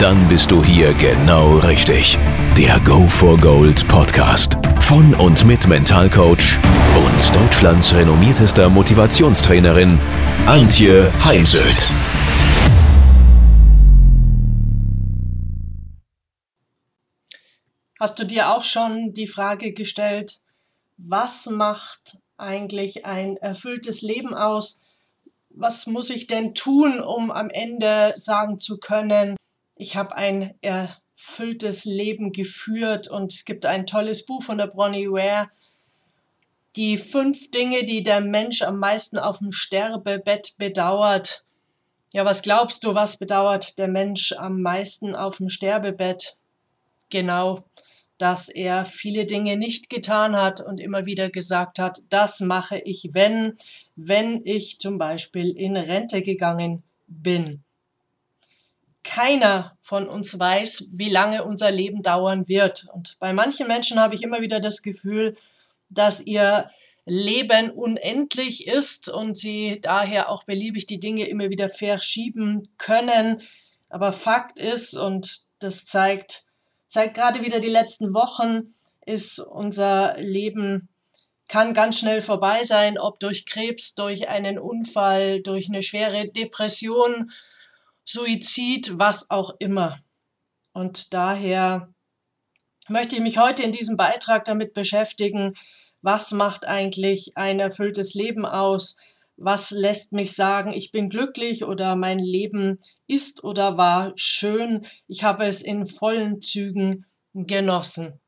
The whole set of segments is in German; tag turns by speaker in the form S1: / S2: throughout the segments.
S1: Dann bist du hier genau richtig. Der Go for Gold Podcast von und mit Mentalcoach und Deutschlands renommiertester Motivationstrainerin Antje Heimsöth.
S2: Hast du dir auch schon die Frage gestellt, was macht eigentlich ein erfülltes Leben aus? Was muss ich denn tun, um am Ende sagen zu können, ich habe ein erfülltes Leben geführt und es gibt ein tolles Buch von der Bronnie Ware, die fünf Dinge, die der Mensch am meisten auf dem Sterbebett bedauert. Ja, was glaubst du, was bedauert der Mensch am meisten auf dem Sterbebett? Genau, dass er viele Dinge nicht getan hat und immer wieder gesagt hat, das mache ich, wenn, wenn ich zum Beispiel in Rente gegangen bin. Keiner von uns weiß, wie lange unser Leben dauern wird. Und bei manchen Menschen habe ich immer wieder das Gefühl, dass ihr Leben unendlich ist und sie daher auch beliebig die Dinge immer wieder verschieben können. Aber Fakt ist, und das zeigt zeigt gerade wieder die letzten Wochen, ist unser Leben kann ganz schnell vorbei sein, ob durch Krebs, durch einen Unfall, durch eine schwere Depression, Suizid, was auch immer. Und daher möchte ich mich heute in diesem Beitrag damit beschäftigen, was macht eigentlich ein erfülltes Leben aus? was lässt mich sagen, ich bin glücklich oder mein Leben ist oder war schön, ich habe es in vollen Zügen genossen.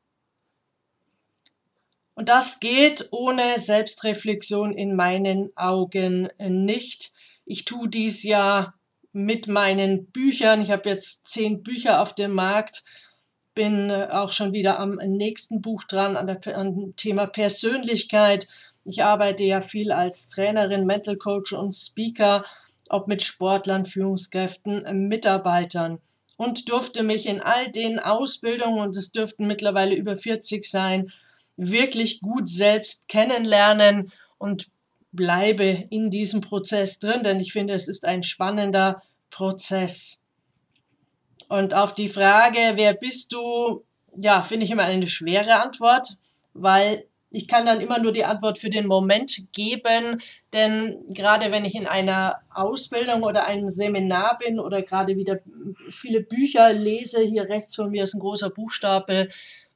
S2: Und das geht ohne Selbstreflexion in meinen Augen nicht. Ich tue dies ja mit meinen Büchern. Ich habe jetzt zehn Bücher auf dem Markt, bin auch schon wieder am nächsten Buch dran, an, der, an Thema Persönlichkeit. Ich arbeite ja viel als Trainerin, Mental Coach und Speaker, ob mit Sportlern, Führungskräften, Mitarbeitern. Und durfte mich in all den Ausbildungen, und es dürften mittlerweile über 40 sein, wirklich gut selbst kennenlernen und bleibe in diesem Prozess drin, denn ich finde, es ist ein spannender Prozess. Und auf die Frage, wer bist du, ja, finde ich immer eine schwere Antwort, weil ich kann dann immer nur die Antwort für den Moment geben, denn gerade wenn ich in einer Ausbildung oder einem Seminar bin oder gerade wieder viele Bücher lese, hier rechts von mir ist ein großer Buchstabe,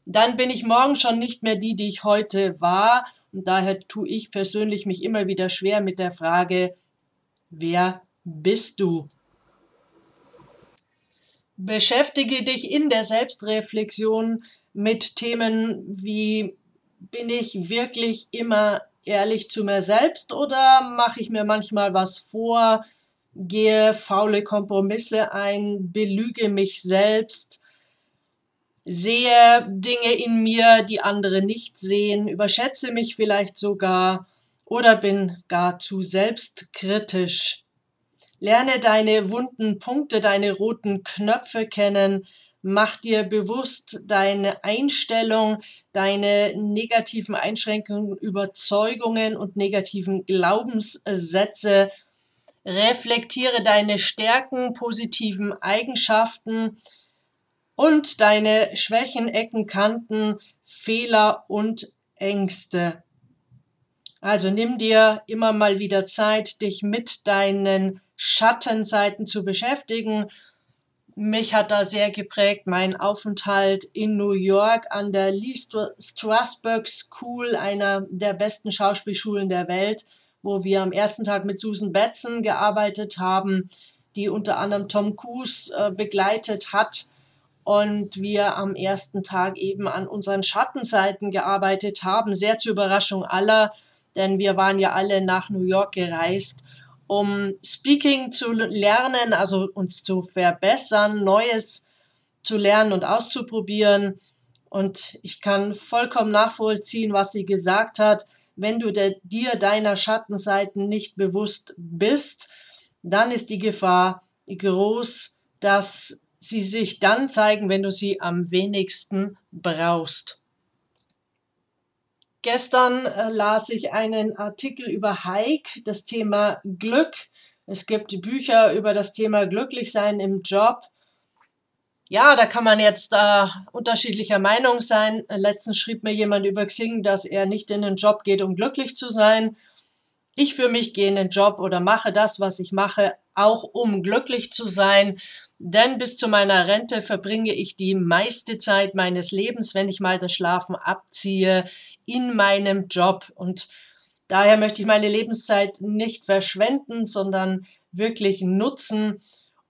S2: dann bin ich morgen schon nicht mehr die, die ich heute war. Und daher tue ich persönlich mich immer wieder schwer mit der Frage, wer bist du? Beschäftige dich in der Selbstreflexion mit Themen wie bin ich wirklich immer ehrlich zu mir selbst oder mache ich mir manchmal was vor, gehe faule Kompromisse ein, belüge mich selbst, sehe Dinge in mir, die andere nicht sehen, überschätze mich vielleicht sogar oder bin gar zu selbstkritisch. Lerne deine wunden Punkte, deine roten Knöpfe kennen, Mach dir bewusst deine Einstellung, deine negativen Einschränkungen, Überzeugungen und negativen Glaubenssätze. Reflektiere deine Stärken, positiven Eigenschaften und deine Schwächen, Ecken, Kanten, Fehler und Ängste. Also nimm dir immer mal wieder Zeit, dich mit deinen Schattenseiten zu beschäftigen mich hat da sehr geprägt mein Aufenthalt in New York an der Lee Strasberg School, einer der besten Schauspielschulen der Welt, wo wir am ersten Tag mit Susan Batson gearbeitet haben, die unter anderem Tom Cruise äh, begleitet hat und wir am ersten Tag eben an unseren Schattenseiten gearbeitet haben, sehr zur Überraschung aller, denn wir waren ja alle nach New York gereist um Speaking zu lernen, also uns zu verbessern, Neues zu lernen und auszuprobieren. Und ich kann vollkommen nachvollziehen, was sie gesagt hat. wenn du de dir deiner Schattenseiten nicht bewusst bist, dann ist die Gefahr groß, dass sie sich dann zeigen, wenn du sie am wenigsten brauchst. Gestern äh, las ich einen Artikel über Hike, das Thema Glück. Es gibt Bücher über das Thema Glücklichsein im Job. Ja, da kann man jetzt äh, unterschiedlicher Meinung sein. Letztens schrieb mir jemand über Xing, dass er nicht in den Job geht, um glücklich zu sein. Ich für mich gehe in den Job oder mache das, was ich mache, auch um glücklich zu sein. Denn bis zu meiner Rente verbringe ich die meiste Zeit meines Lebens, wenn ich mal das Schlafen abziehe, in meinem Job. Und daher möchte ich meine Lebenszeit nicht verschwenden, sondern wirklich nutzen.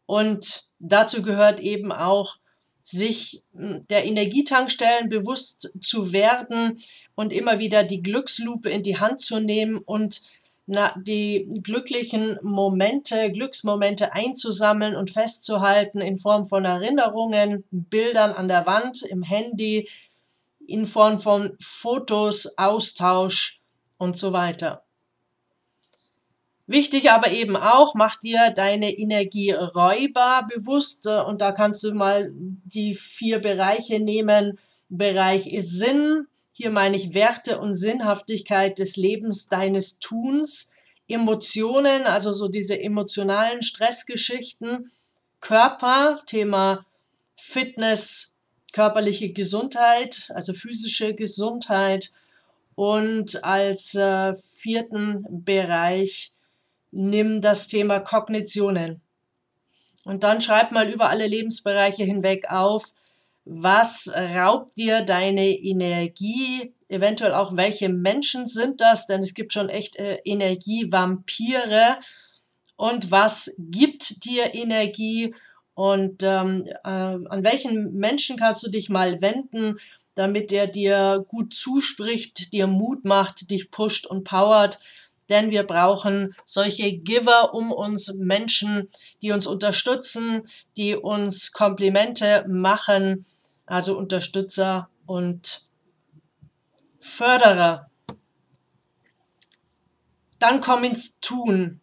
S2: Und dazu gehört eben auch, sich hm, der Energietankstellen bewusst zu werden und immer wieder die Glückslupe in die Hand zu nehmen und na, die glücklichen Momente, Glücksmomente einzusammeln und festzuhalten in Form von Erinnerungen, Bildern an der Wand, im Handy, in Form von Fotos, Austausch und so weiter. Wichtig aber eben auch, mach dir deine Energieräuber bewusst und da kannst du mal die vier Bereiche nehmen. Bereich Sinn, hier meine ich Werte und Sinnhaftigkeit des Lebens, deines Tuns, Emotionen, also so diese emotionalen Stressgeschichten, Körper, Thema Fitness, körperliche Gesundheit, also physische Gesundheit. Und als äh, vierten Bereich nimm das Thema Kognitionen. Und dann schreib mal über alle Lebensbereiche hinweg auf, was raubt dir deine Energie? Eventuell auch, welche Menschen sind das? Denn es gibt schon echt äh, Energievampire. Und was gibt dir Energie? Und ähm, äh, an welchen Menschen kannst du dich mal wenden, damit er dir gut zuspricht, dir Mut macht, dich pusht und powert? Denn wir brauchen solche Giver um uns, Menschen, die uns unterstützen, die uns Komplimente machen, also Unterstützer und Förderer. Dann komm ins Tun.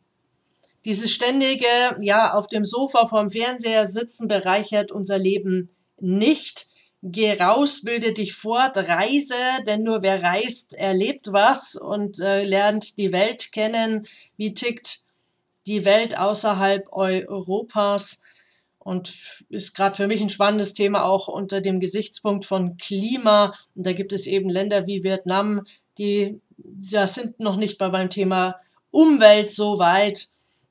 S2: Dieses ständige, ja, auf dem Sofa vorm Fernseher sitzen bereichert unser Leben nicht. Geh raus, bilde dich fort, reise, denn nur wer reist, erlebt was und äh, lernt die Welt kennen. Wie tickt die Welt außerhalb Europas? Und ist gerade für mich ein spannendes Thema auch unter dem Gesichtspunkt von Klima. Und da gibt es eben Länder wie Vietnam, die da sind noch nicht bei beim Thema Umwelt so weit,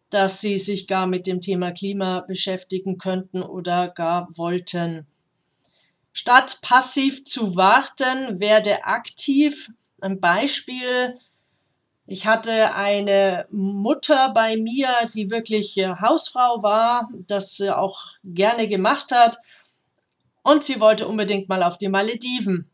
S2: dass sie sich gar mit dem Thema Klima beschäftigen könnten oder gar wollten. Statt passiv zu warten, werde aktiv. Ein Beispiel, ich hatte eine Mutter bei mir, die wirklich äh, Hausfrau war, das sie auch gerne gemacht hat. Und sie wollte unbedingt mal auf die Malediven.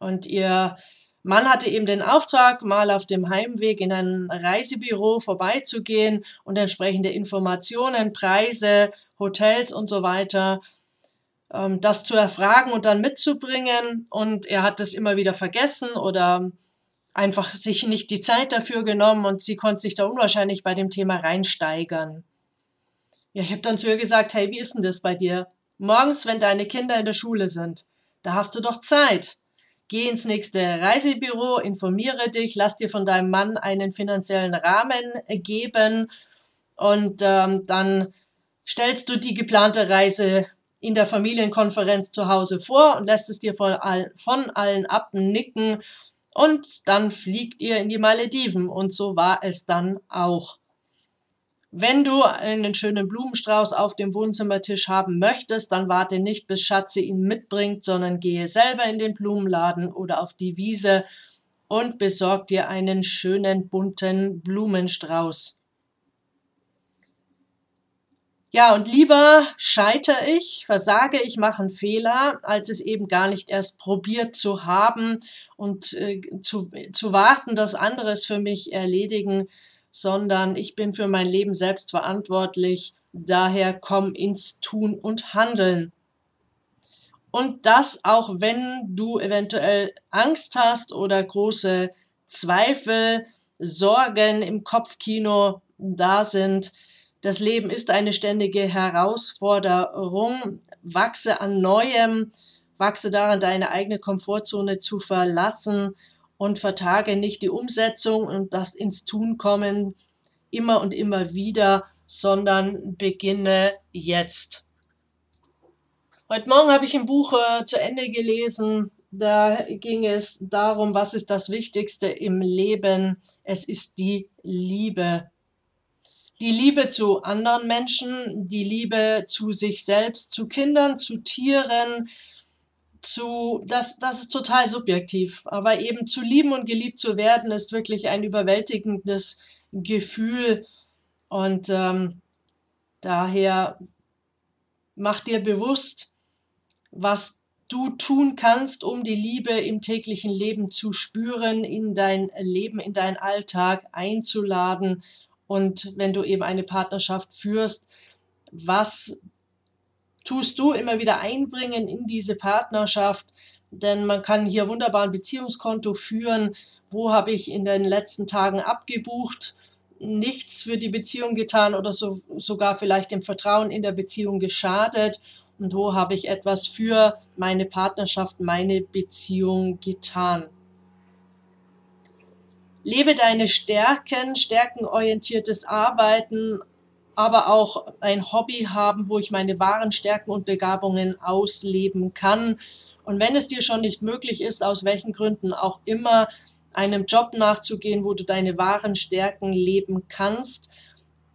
S2: Und ihr Mann hatte eben den Auftrag, mal auf dem Heimweg in ein Reisebüro vorbeizugehen und entsprechende Informationen, Preise, Hotels und so weiter, ähm, das zu erfragen und dann mitzubringen. Und er hat das immer wieder vergessen oder einfach sich nicht die Zeit dafür genommen und sie konnte sich da unwahrscheinlich bei dem Thema reinsteigern. Ja, ich habe dann zu ihr gesagt, hey, wie ist denn das bei dir? Morgens, wenn deine Kinder in der Schule sind, da hast du doch Zeit. Geh ins nächste Reisebüro, informiere dich, lass dir von deinem Mann einen finanziellen Rahmen geben und ähm, dann stellst du die geplante Reise in der Familienkonferenz zu Hause vor und lässt es dir von, all, von allen abnicken und dann fliegt ihr in die Malediven und so war es dann auch. Wenn du einen schönen Blumenstrauß auf dem Wohnzimmertisch haben möchtest, dann warte nicht, bis Schatze ihn mitbringt, sondern gehe selber in den Blumenladen oder auf die Wiese und besorg dir einen schönen bunten Blumenstrauß. Ja, und lieber scheitere ich, versage ich, mache einen Fehler, als es eben gar nicht erst probiert zu haben und äh, zu, zu warten, dass andere es für mich erledigen, sondern ich bin für mein Leben selbst verantwortlich. Daher komm ins Tun und Handeln. Und das auch wenn du eventuell Angst hast oder große Zweifel, Sorgen im Kopfkino da sind. Das Leben ist eine ständige Herausforderung. Wachse an Neuem, wachse daran, deine eigene Komfortzone zu verlassen und vertage nicht die Umsetzung und das ins Tun kommen immer und immer wieder, sondern beginne jetzt. Heute Morgen habe ich ein Buch äh, zu Ende gelesen. Da ging es darum, was ist das Wichtigste im Leben? Es ist die Liebe. Die Liebe zu anderen Menschen, die Liebe zu sich selbst, zu Kindern, zu Tieren, zu, das, das ist total subjektiv. Aber eben zu lieben und geliebt zu werden, ist wirklich ein überwältigendes Gefühl. Und ähm, daher mach dir bewusst, was du tun kannst, um die Liebe im täglichen Leben zu spüren, in dein Leben, in deinen Alltag einzuladen. Und wenn du eben eine Partnerschaft führst, was tust du immer wieder einbringen in diese Partnerschaft? Denn man kann hier wunderbar ein Beziehungskonto führen. Wo habe ich in den letzten Tagen abgebucht? Nichts für die Beziehung getan oder so, sogar vielleicht dem Vertrauen in der Beziehung geschadet und wo habe ich etwas für meine Partnerschaft, meine Beziehung getan. Lebe deine Stärken, stärkenorientiertes Arbeiten, aber auch ein Hobby haben, wo ich meine wahren Stärken und Begabungen ausleben kann. Und wenn es dir schon nicht möglich ist, aus welchen Gründen auch immer, einem Job nachzugehen, wo du deine wahren Stärken leben kannst,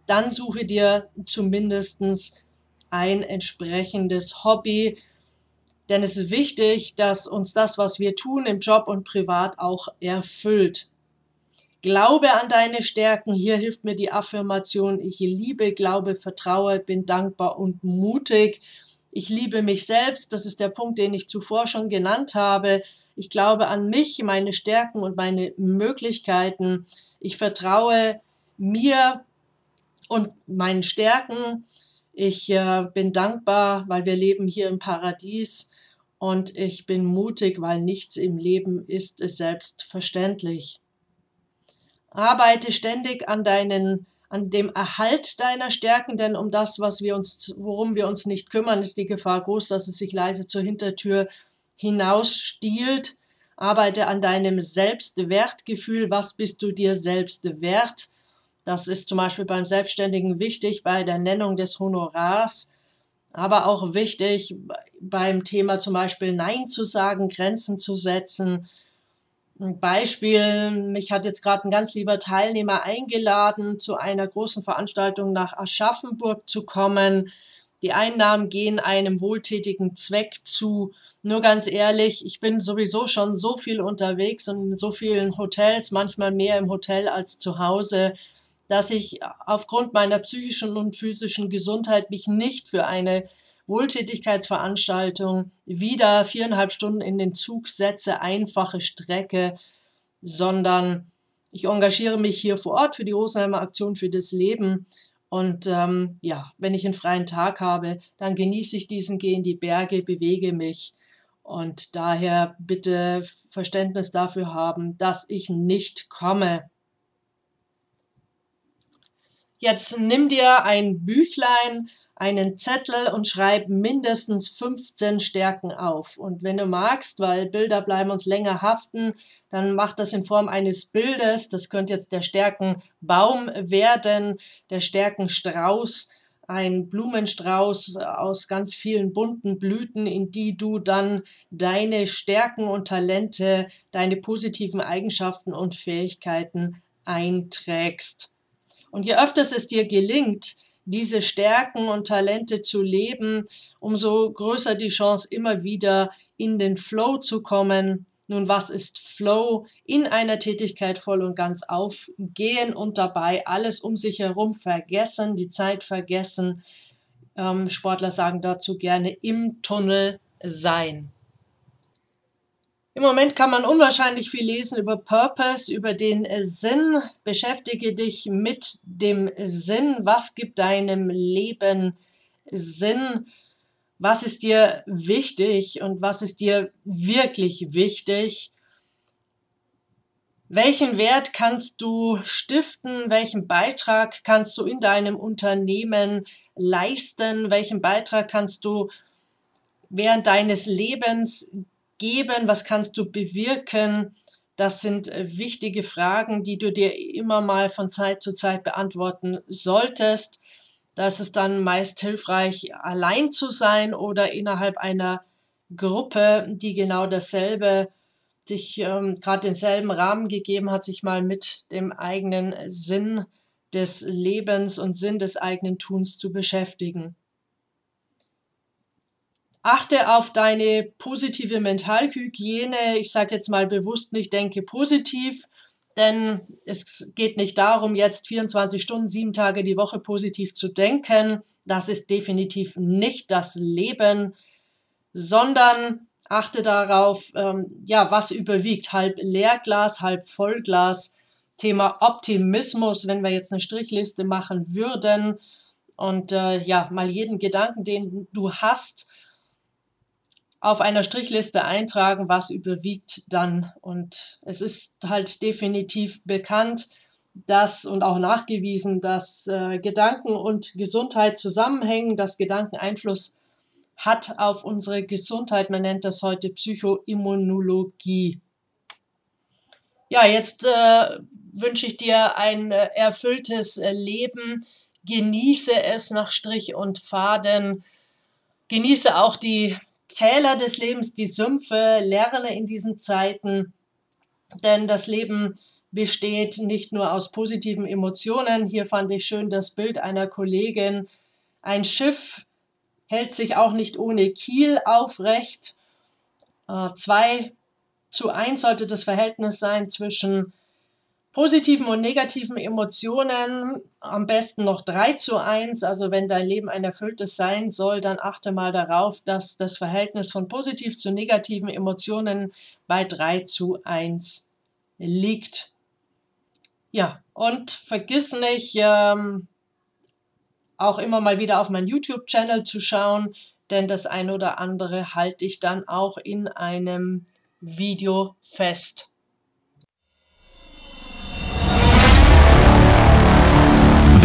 S2: dann suche dir zumindestens ein entsprechendes Hobby. Denn es ist wichtig, dass uns das, was wir tun im Job und privat auch erfüllt. Glaube an deine Stärken. Hier hilft mir die Affirmation, ich liebe, glaube, vertraue, bin dankbar und mutig. Ich liebe mich selbst. Das ist der Punkt, den ich zuvor schon genannt habe. Ich glaube an mich, meine Stärken und meine Möglichkeiten. Ich vertraue mir und meinen Stärken. Ich äh, bin dankbar, weil wir leben hier im Paradies und ich bin mutig, weil nichts im Leben ist selbstverständlich. Arbeite ständig an deinen an dem Erhalt deiner Stärken, denn um das, was wir uns, worum wir uns nicht kümmern, ist die Gefahr groß, dass es sich leise zur Hintertür hinausstiehlt. Arbeite an deinem Selbstwertgefühl. Was bist du dir selbst wert? Das ist zum Beispiel beim Selbstständigen wichtig bei der Nennung des Honorars, aber auch wichtig beim Thema zum Beispiel Nein zu sagen, Grenzen zu setzen. Ein Beispiel, mich hat jetzt gerade ein ganz lieber Teilnehmer eingeladen, zu einer großen Veranstaltung nach Aschaffenburg zu kommen. Die Einnahmen gehen einem wohltätigen Zweck zu. Nur ganz ehrlich, ich bin sowieso schon so viel unterwegs und in so vielen Hotels, manchmal mehr im Hotel als zu Hause dass ich aufgrund meiner psychischen und physischen Gesundheit mich nicht für eine Wohltätigkeitsveranstaltung wieder viereinhalb Stunden in den Zug setze, einfache Strecke, sondern ich engagiere mich hier vor Ort für die Rosenheimer Aktion für das Leben. Und ähm, ja, wenn ich einen freien Tag habe, dann genieße ich diesen, gehe in die Berge, bewege mich. Und daher bitte Verständnis dafür haben, dass ich nicht komme. Jetzt nimm dir ein Büchlein, einen Zettel und schreib mindestens 15 Stärken auf. Und wenn du magst, weil Bilder bleiben uns länger haften, dann mach das in Form eines Bildes. Das könnte jetzt der Stärkenbaum werden, der Stärkenstrauß, ein Blumenstrauß aus ganz vielen bunten Blüten, in die du dann deine Stärken und Talente, deine positiven Eigenschaften und Fähigkeiten einträgst. Und je öfter es dir gelingt, diese Stärken und Talente zu leben, umso größer die Chance, immer wieder in den Flow zu kommen. Nun, was ist Flow? In einer Tätigkeit voll und ganz aufgehen und dabei alles um sich herum vergessen, die Zeit vergessen. Ähm, Sportler sagen dazu gerne im Tunnel sein. Im Moment kann man unwahrscheinlich viel lesen über Purpose, über den äh, Sinn. Beschäftige dich mit dem Sinn. Was gibt deinem Leben Sinn? Was ist dir wichtig und was ist dir wirklich wichtig? Welchen Wert kannst du stiften? Welchen Beitrag kannst du in deinem Unternehmen leisten? Welchen Beitrag kannst du während deines Lebens geben? Was kannst du bewirken? Das sind äh, wichtige Fragen, die du dir immer mal von Zeit zu Zeit beantworten solltest. Da ist es dann meist hilfreich, allein zu sein oder innerhalb einer Gruppe, die genau dasselbe sich ähm, gerade denselben Rahmen gegeben hat, sich mal mit dem eigenen Sinn des Lebens und Sinn des eigenen Tuns zu beschäftigen. Achte auf deine positive Mentalhygiene. Ich sage jetzt mal bewusst nicht, denke positiv, denn es geht nicht darum, jetzt 24 Stunden, sieben Tage die Woche positiv zu denken. Das ist definitiv nicht das Leben, sondern achte darauf, ähm, ja, was überwiegt, halb Leerglas, halb Vollglas. Thema Optimismus, wenn wir jetzt eine Strichliste machen würden und äh, ja, mal jeden Gedanken, den du hast, auf einer Strichliste eintragen, was überwiegt dann. Und es ist halt definitiv bekannt, dass und auch nachgewiesen, dass äh, Gedanken und Gesundheit zusammenhängen, dass Gedanken Einfluss hat auf unsere Gesundheit. Man nennt das heute Psychoimmunologie. Ja, jetzt äh, wünsche ich dir ein äh, erfülltes äh, Leben. Genieße es nach Strich und Faden. Genieße auch die Täler des Lebens, die Sümpfe, lerne in diesen Zeiten, denn das Leben besteht nicht nur aus positiven Emotionen. Hier fand ich schön das Bild einer Kollegin. Ein Schiff hält sich auch nicht ohne Kiel aufrecht. Äh, zwei zu eins sollte das Verhältnis sein zwischen positiven und negativen Emotionen. Am besten noch 3 zu 1. Also wenn dein Leben ein erfülltes sein soll, dann achte mal darauf, dass das Verhältnis von positiv zu negativen Emotionen bei 3 zu 1 liegt. Ja, und vergiss nicht, ähm, auch immer mal wieder auf meinen YouTube-Channel zu schauen, denn das ein oder andere halte ich dann auch in einem Video fest.